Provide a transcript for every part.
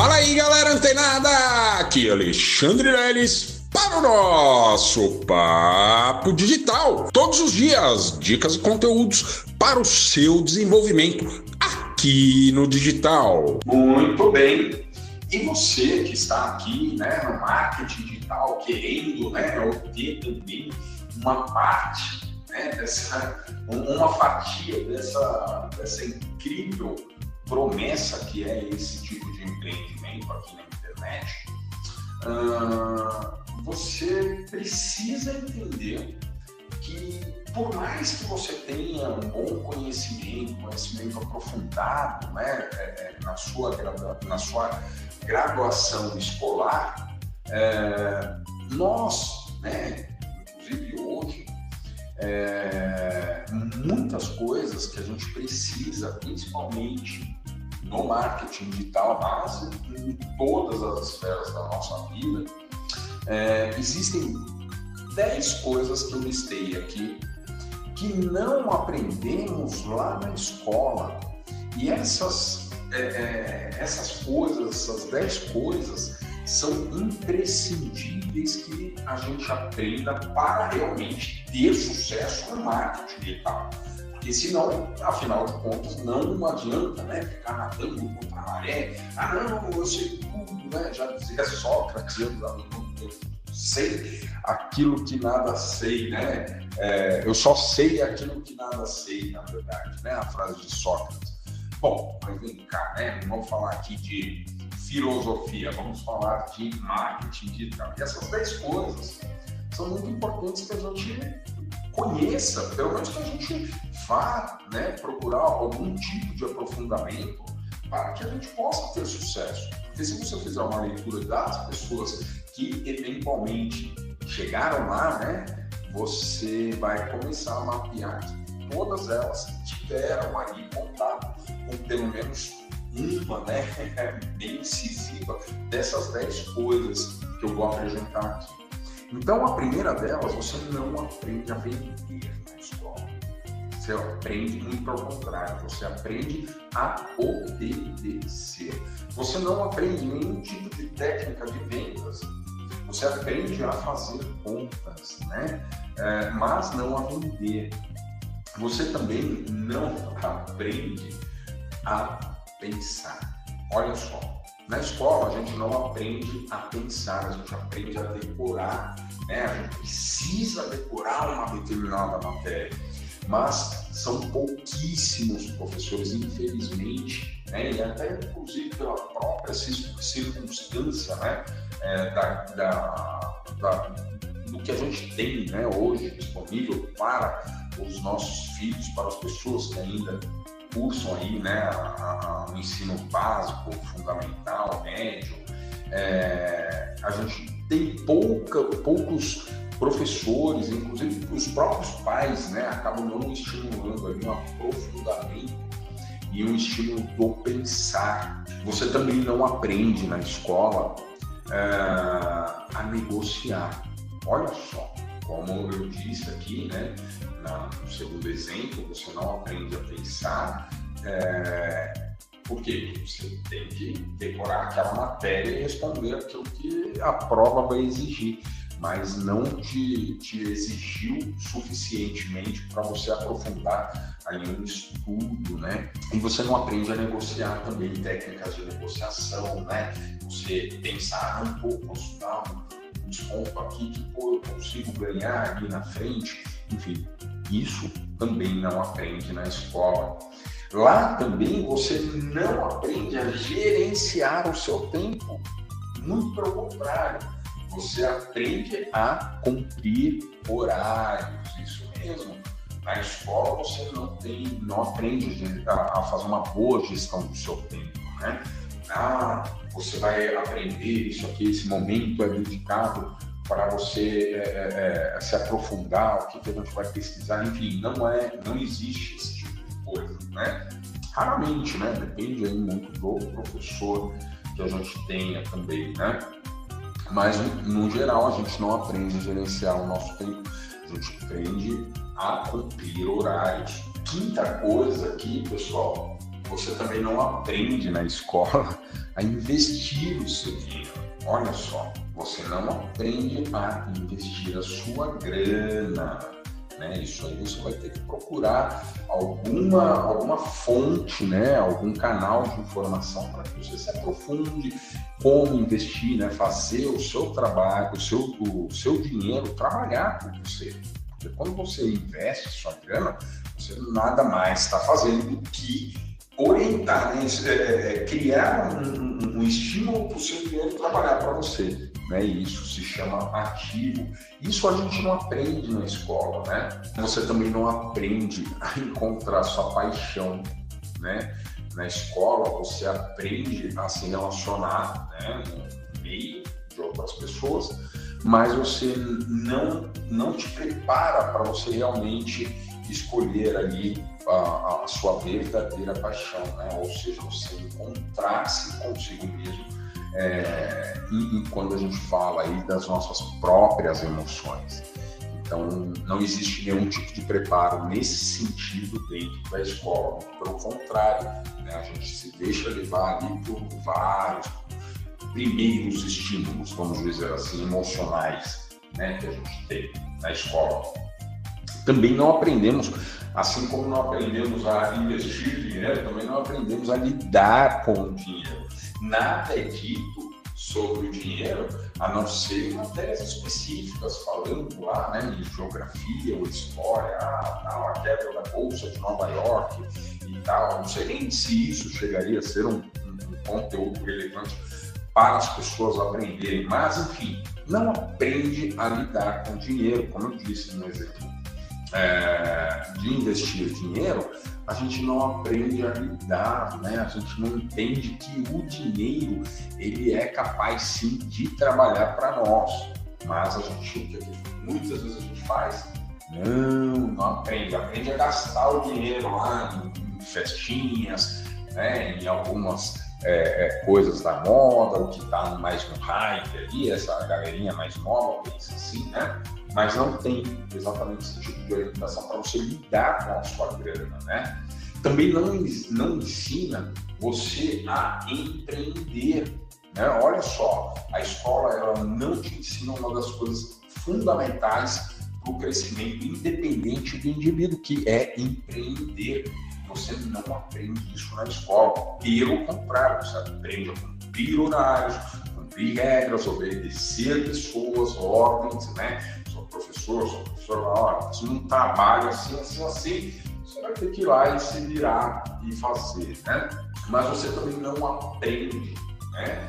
Fala aí, galera antenada! Aqui é Alexandre Leles para o nosso Papo Digital. Todos os dias, dicas e conteúdos para o seu desenvolvimento aqui no digital. Muito bem. E você que está aqui né, no marketing digital, querendo né, obter também uma parte, né, dessa, uma fatia dessa, dessa incrível promessa que é esse tipo de empreendimento aqui na internet, uh, você precisa entender que por mais que você tenha um bom conhecimento, conhecimento aprofundado né, é, é, na, sua, na sua graduação escolar, é, nós, né, inclusive hoje, é, muitas coisas que a gente precisa, principalmente no marketing digital, mas em todas as esferas da nossa vida, é, existem 10 coisas que eu listei aqui que não aprendemos lá na escola. E essas, é, é, essas coisas, essas 10 coisas, são imprescindíveis que a gente aprenda para realmente ter sucesso no marketing digital. Porque senão, afinal de contas, não adianta né, ficar nadando contra a maré. Ah, não, eu sei tudo, né? Já dizia Sócrates, eu, eu sei aquilo que nada sei, né? É, eu só sei aquilo que nada sei, na verdade, né? A frase de Sócrates. Bom, mas vem cá, né? Vamos falar aqui de filosofia, vamos falar de marketing digital. E essas 10 coisas são muito importantes que a gente conheça, pelo menos que a gente vá né, procurar algum tipo de aprofundamento para que a gente possa ter sucesso. Porque se você fizer uma leitura das pessoas que eventualmente chegaram lá, né, você vai começar a mapear que todas elas tiveram ali contato com pelo menos uma, né, bem incisiva dessas 10 coisas que eu vou apresentar aqui. Então, a primeira delas, você não aprende a vender na escola. Você aprende muito ao contrário, você aprende a obedecer. Você não aprende nenhum tipo de técnica de vendas. Você aprende a fazer contas, né? É, mas não a vender. Você também não aprende a pensar. Olha só, na escola a gente não aprende a pensar, a gente aprende a decorar, né? A gente precisa decorar uma determinada matéria, mas são pouquíssimos professores, infelizmente, né? E até inclusive pela própria circunstância, né? É, da, da, da, do que a gente tem, né? Hoje disponível para os nossos filhos, para as pessoas que ainda cursam aí, né, a, a, o ensino básico, fundamental, médio, é, a gente tem pouca, poucos professores, inclusive os próprios pais, né, acabam não estimulando ali um aprofundamento e um estímulo do pensar. Você também não aprende na escola é, a negociar. Olha só, como eu disse aqui, né, no segundo exemplo, você não aprende a pensar, é, porque você tem que decorar aquela matéria e responder aquilo que a prova vai exigir, mas não te, te exigiu suficientemente para você aprofundar ali um estudo, né? E você não aprende a negociar também técnicas de negociação, né? Você pensar um pouco, dar um desconto aqui que pô, eu consigo ganhar ali na frente, enfim, isso também não aprende na escola. Lá também você não aprende a gerenciar o seu tempo. Muito pelo contrário, você aprende a cumprir horários. Isso mesmo. Na escola você não tem, não aprende a, fazer uma boa gestão do seu tempo, né? Ah, você vai aprender isso aqui, esse momento é dedicado para você é, é, é, se aprofundar, o que, a gente vai pesquisar, enfim, não é, não existe esse tipo de coisa, né? Raramente, né? Depende aí muito do professor que a gente tenha também, né? Mas no geral a gente não aprende a gerenciar o nosso tempo, a gente aprende a cumprir horários. Quinta coisa aqui, pessoal, você também não aprende na escola a investir o seu dinheiro. Olha só, você não aprende a investir a sua grana. Né? Isso aí você vai ter que procurar alguma, alguma fonte, né? algum canal de informação para que você se aprofunde como investir, né? fazer o seu trabalho, o seu, o seu dinheiro trabalhar por você. Porque quando você investe sua grana, você nada mais está fazendo do que orientar, né? É, é, é, criar um, um estímulo para o seu dinheiro trabalhar para você. Né? Isso se chama ativo. Isso a gente não aprende na escola, né? Você também não aprende a encontrar sua paixão, né? Na escola você aprende a se relacionar, né? No meio de outras pessoas, mas você não não te prepara para você realmente escolher ali a, a, sua verdadeira paixão, né? ou seja, você encontrar-se consigo mesmo é, e, e, quando a gente fala aí das nossas próprias emoções. Então, não existe nenhum tipo de preparo nesse sentido dentro da escola. Pelo contrário, né? a gente se deixa levar ali por vários primeiros estímulos, vamos dizer assim, emocionais, né? que a gente tem na escola também não aprendemos, assim como não aprendemos a investir dinheiro, também não aprendemos a lidar com o dinheiro. Nada é dito sobre o dinheiro, a não ser em matérias específicas, falando lá né, em geografia ou história, ah, tal, a quebra da Bolsa de Nova York e tal. Não sei nem se isso chegaria a ser um, um, um conteúdo relevante para as pessoas aprenderem, mas enfim, não aprende a lidar com dinheiro, como eu disse no exemplo é, de investir dinheiro, a gente não aprende a lidar, né? A gente não entende que o dinheiro ele é capaz sim de trabalhar para nós, mas a gente muitas vezes a gente faz não, não aprende, aprende a gastar o dinheiro lá em, festinhas, né? Em algumas é, é, coisas da moda, o que está mais no hype ali, essa galerinha mais nova, pensa assim, né? Mas não tem exatamente esse tipo de orientação para você lidar com a sua grana, né? Também não, não ensina você a empreender, né? Olha só, a escola ela não te ensina uma das coisas fundamentais para o crescimento independente do indivíduo, que é empreender você não aprende isso na escola. Pelo contrário, você aprende a cumprir horários, cumprir regras, obedecer pessoas, ordens, né? Professor, sou professor, olha, se assim, assim, assim, você vai ter que ir lá e se virar e fazer, né? Mas você também não aprende, né?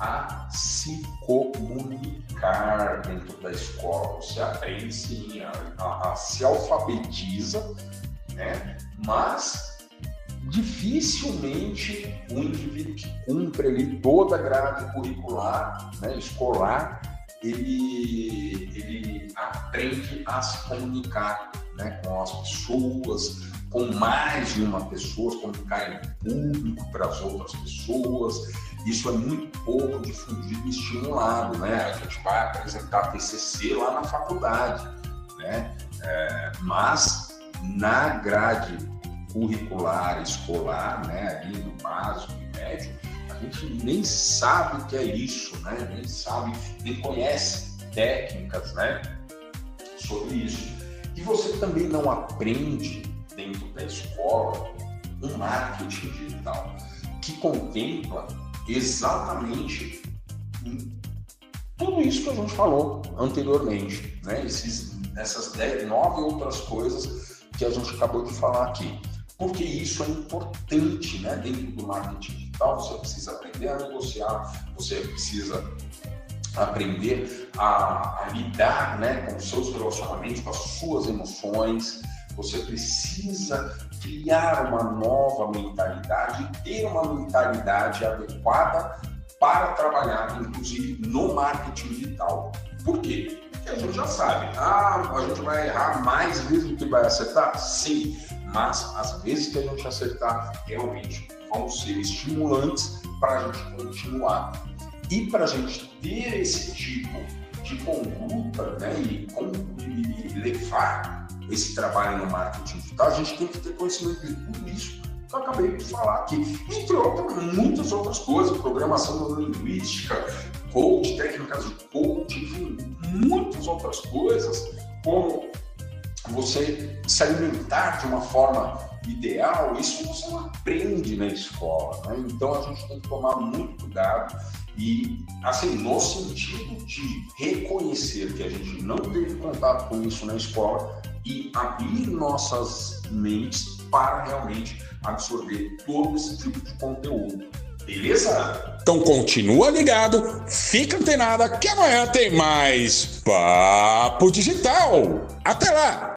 a se comunicar dentro da escola. Você aprende sim, a, a, a se alfabetiza, né? mas dificilmente o indivíduo que cumpre ali toda a grade curricular né, escolar ele, ele aprende a se comunicar né, com as pessoas, com mais de uma pessoa, se comunicar em público para as outras pessoas. Isso é muito pouco difundido e estimulado. Né? A gente vai apresentar TCC lá na faculdade, né? É, mas na grade curricular escolar, né, ali no básico e médio, gente nem sabe o que é isso, né, nem sabe, nem conhece técnicas, né, sobre isso. E você também não aprende dentro da escola um marketing digital que contempla exatamente tudo isso que a gente falou anteriormente, né? Esses, essas dez, nove outras coisas que a gente acabou de falar aqui. Porque isso é importante, né? Dentro do marketing você precisa aprender a negociar, você precisa aprender a, a lidar né, com os seus relacionamentos, com as suas emoções. Você precisa criar uma nova mentalidade e ter uma mentalidade adequada para trabalhar, inclusive, no marketing digital. Por quê? Porque a gente já sabe, ah, a gente vai errar mais vezes do que vai acertar? Sim, mas as vezes que a gente acertar, realmente vão ser estimulantes para a gente continuar. E para a gente ter esse tipo de conduta né, e, e levar esse trabalho no marketing digital, a gente tem que ter conhecimento de tudo isso que eu acabei de falar aqui. Entre outras, muitas outras coisas, programação linguística, coach, técnicas de coach, enfim, muitas outras coisas, como você se alimentar de uma forma ideal, isso você não aprende na escola. Né? Então a gente tem que tomar muito cuidado e, assim, no sentido de reconhecer que a gente não teve contato com isso na escola e abrir nossas mentes para realmente absorver todo esse tipo de conteúdo. Beleza? Então continua ligado, fica antenada que amanhã tem mais Papo Digital. Até lá!